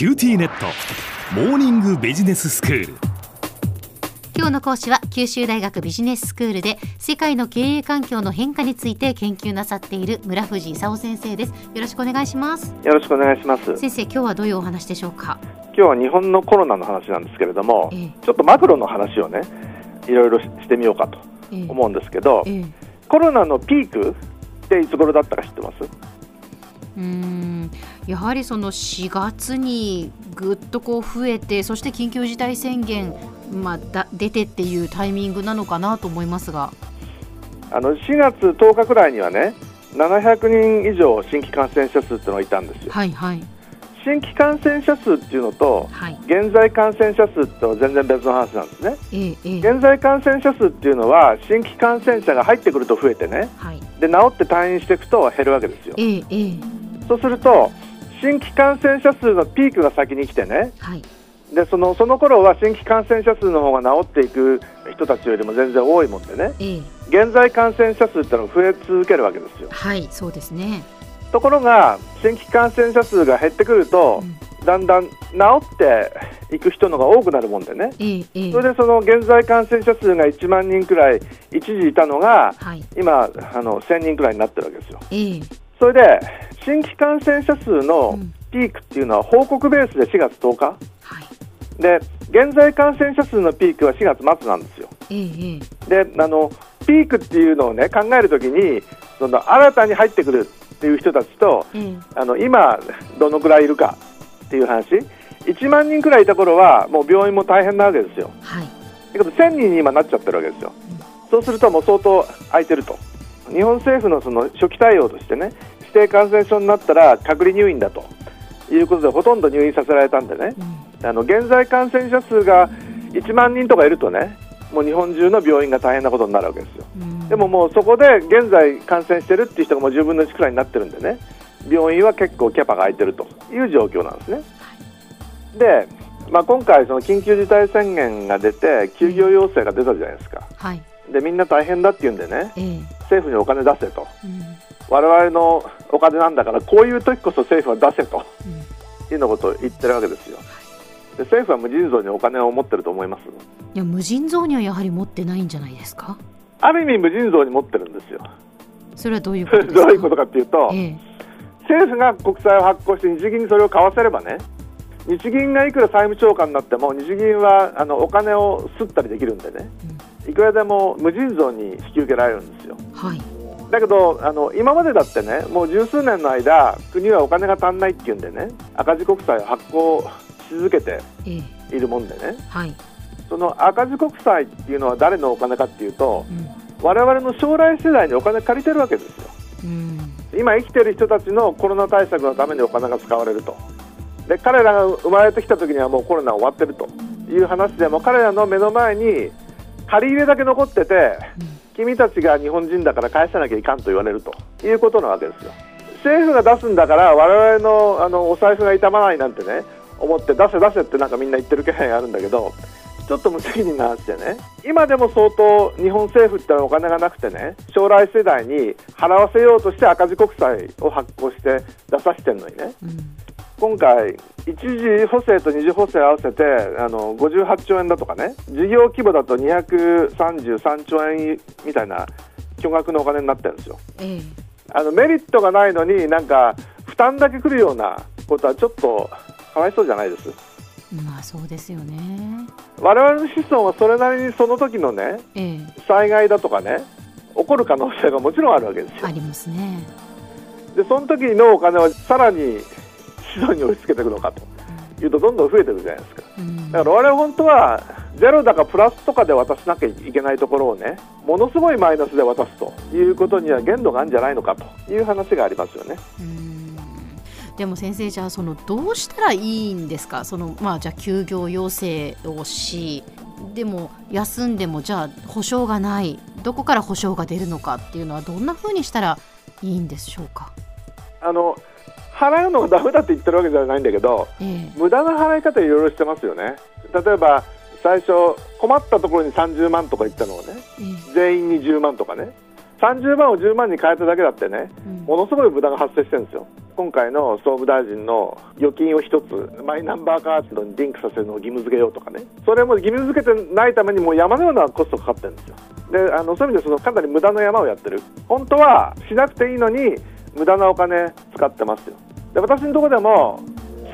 QTnet。モーニングビジネススクール。今日の講師は九州大学ビジネススクールで世界の経営環境の変化について研究なさっている村藤勲先生です。よろしくお願いします。よろしくお願いします。先生今日はどういうお話でしょうか？今日は日本のコロナの話なんですけれども、ええ。ちょっとマクロの話をねいろいろししてみようかとええ。思うんですけど、ええ。コロナのピークっていつ頃だったか知ってます？うーんやはりその4月にぐっとこう増えてそして緊急事態宣言、まあ、だ出てっていうタイミングなのかなと思いますが。あの4月10日くらいにはね700人以上新規感染者数っていうのがいたんですよ。はいはい。新規感染者数っていうのとはい。現在感染者数ってのは全然別の話なんですね。ええええ。現在感染者数っていうのは新規感染者が入ってくると増えてね。はい。で治って退院していくと減るわけですよ。ええええ。そうすると新規感染者数のピークが先に来てね。はい。でそのその頃は新規感染者数の方が治っていく人たちよりも全然多いもんでね。ええ。現在感染者数ってのが増え続けるわけですよ。はいそうですね、ところが新規感染者数が減ってくるとうん。だんだん治っていく人のが多くなるもんでね。それでその現在感染者数が1万人くらい一時いたのがはい。今あの1000人くらいになってるわけですよ。ええそれで新規感染者数のうん。ピークっていうのは報告ベースで4月10日。はい。で現在感染者数のピークは4月末なんですよ。ええええ。であのピークっていうのをね考えるときにその新たに入ってくるっていう人たちとええ。あの今どのくらいいるかっていう話。1万人くらいいた頃はもう病院も大変なわけですよ。はい。だけど1000人に今なっちゃってるわけですよ。そうするともう相当空いてると日本政府のその初期対応としてね指定感染症になったら隔離入院だということでほとんど入院させられたんでね。うん。あの現在感染者数が1万人とかいるとねもう日本中の病院が大変なことになるわけですよ。うん。でももうそこで現在感染してるっていう人がもう10分の1くらいになってるんでね病院は結構キャパが空いてるという状況なんですね。で、まあ、今回、その緊急事態宣言が出て休業要請が出たじゃないですか。はいでみんな大変だって言うんでねええ。政府にお金出せと。うん。我々のお金なんだからこういう時こそ政府は出せとうん。いうようなことを言ってるわけですよ。で政府は無尽蔵にお金を持ってると思います。いや無尽蔵にはやはり持ってないんじゃないですか？ある意味無尽蔵に持ってるんですよ。それはどういうことどういうことかっていうと、ええ。政府が国債を発行して日銀にそれを買わせればね日銀がいくら債務超過になっても日銀はあのお金を吸ったりできるんでねいくらでも無尽蔵に引き受けられるんですよ。はい。だけどあの今までだってねもう十数年の間国はお金が足んないっていうんでね赤字国債を発行し続けてええ。いるもんでね。はい。その赤字国債っていうのは誰のお金かっていうとうん。我々の将来世代にお金借りてるわけですよ。うん。今生きてる人たちのコロナ対策のためにお金が使われると。で彼らが生まれてきた時にはもうコロナ終わってるという話でも彼らの目の前に借り入れだけ残ってて君たちが日本人だから返さなきゃいかんと言われると。いうことなわけですよ。政府が出すんだから我々のあのお財布が痛まないなんてね思って出せ出せってなんかみんな言ってる気配があるんだけどちょっと無責任な話でね。今でも相当日本政府ってのはお金がなくてね将来世代に払わせようとして赤字国債を発行して出させてるのにね。うん。今回、一次補正と二次補正合わせてあの58兆円だとかね事業規模だと233兆円みたいな巨額のお金になってるんですよ。ええあのメリットがないのになんか負担だけくるようなことはちょっとかわいそうじゃないです？まあそうですよね我々の子孫はそれなりにその時のねええ災害だとかね起こる可能性がもちろんあるわけですよあ。りますねでその時のお金はさらに子孫に押し付けていくのかと。いうとどんどん増えていくじゃないですか。うん。だから我々本当はゼロだかプラスとかで渡さなきゃいけないところをねものすごいマイナスで渡すということには限度があるんじゃないのかという話がありますよね。うん。でも先生じゃあそのどうしたらいいんですか？そのまあじゃあ休業要請をしでも休んでもじゃあ保証がない。どこから保証が出るのかっていうのはどんな風にしたらいいんでしょうか？あの払うのがダメだって言ってるわけじゃないんだけどええ。無駄な払い方いろいろしてますよね。例えば最初困ったところに30万とか言ったのをねええ。全員に10万とかね。30万を10万に変えただけだってね、うん。ものすごい無駄が発生してるんですよ。今回の総務大臣の預金を一つマイナンバーカードにリンクさせるのを義務付けようとかね。それも義務付けてないためにもう山のようなコストかかってるんですよ。であのそういう意味でそのかなり無駄な山をやってる。本当はしなくていいのに無駄なお金使ってますよで私のところでも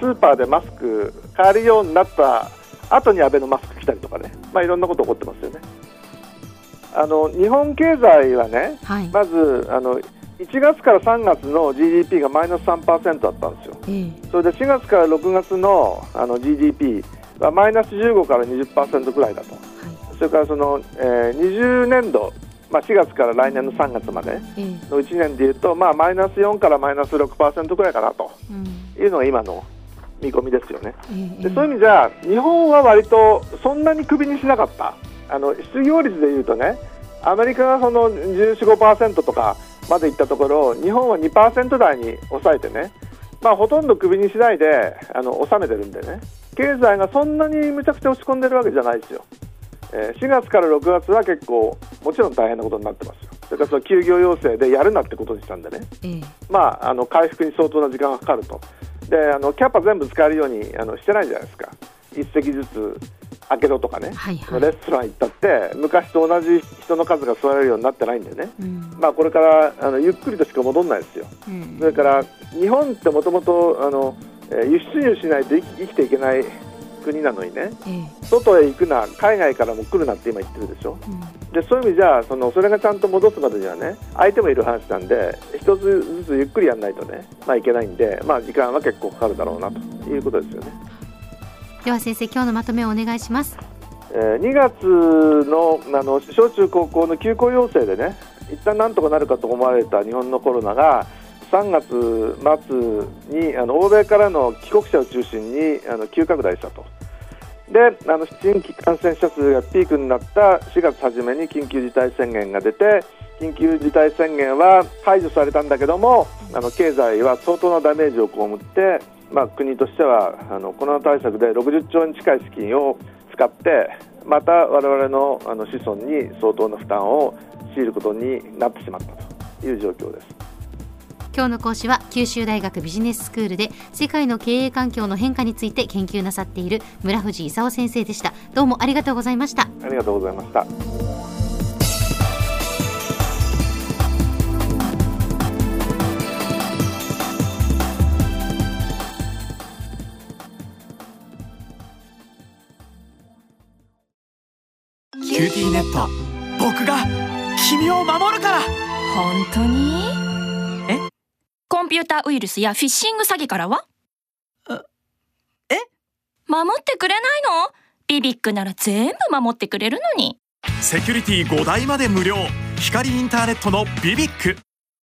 スーパーでマスク買えるようになった後にアベノマスク来たりとかね、まあ、いろんなこと起こってますよね。あの日本経済はねはい、まずあの1月から3月の GDP がマイナス3%だったんですよ、ええ。それで4月から6月のあの GDP はマイナス15から20%ぐらいだと、はい。それからその、えー20年度、まあ、4月から来年の3月までええ。の1年でいうと、まあ、マイナス4からマイナス6%ぐらいかなと。うん。いうのが今の見込みですよね。ええでそういう意味じゃ日本は割とそんなにクビにしなかった。あの失業率でいうとねアメリカがその1415%とかまでいったところ日本は2%台に抑えてね、まあ、ほとんどクビにしないであの収めてるんでね。経済がそんなにむちゃくちゃ落ち込んでるわけじゃないですよ、えー4月から6月は結構もちろん大変なことになってますよ。それからその休業要請でやるなってことにしたんでね。ええ。まあ、あの回復に相当な時間がかかると、であのキャパ全部使えるようにあのしてないじゃないですか、一席ずつ開けろとかね、はいはい。レストラン行ったって、昔と同じ人の数が座れるようになってないんでね、うん。まあ、これからあのゆっくりとしか戻らないですよ、うん。それから日本ってもともと輸出入しないと生きていけない国なのにね、ええ外へ行くな、海外からも来るなって今言ってるでしょ。うんでそういう意味じゃそのそれがちゃんと戻すまでにはね相手もいる話なんで一つずつゆっくりやらないとね、まあ、いけないんで、まあ、時間は結構かかるだろうなということですよね。では先生今日のまとめをお願いしますえー2月のあの小中高校の休校要請でね一旦なんとかなるかと思われた日本のコロナが3月末にあの欧米からの帰国者を中心にあの急拡大したと。であの新規感染者数がピークになった4月初めに緊急事態宣言が出て緊急事態宣言は解除されたんだけどもあの経済は相当なダメージを被って、まあ、国としてはあのコロナ対策で60兆円近い資金を使ってまた我々のあの子孫に相当な負担を強いることになってしまったという状況です。今日の講師は九州大学ビジネススクールで世界の経営環境の変化について研究なさっている村藤勲先生でした。どうもありがとうございました。ありがとうございました。QTnet 僕が君を守るから。本当に？ンピューターウイルスやフィッシング詐欺からは？え？守ってくれないの？ BBIQなら全部守ってくれるのに。セキュリティ5台まで無料。光インターネットの BBIQ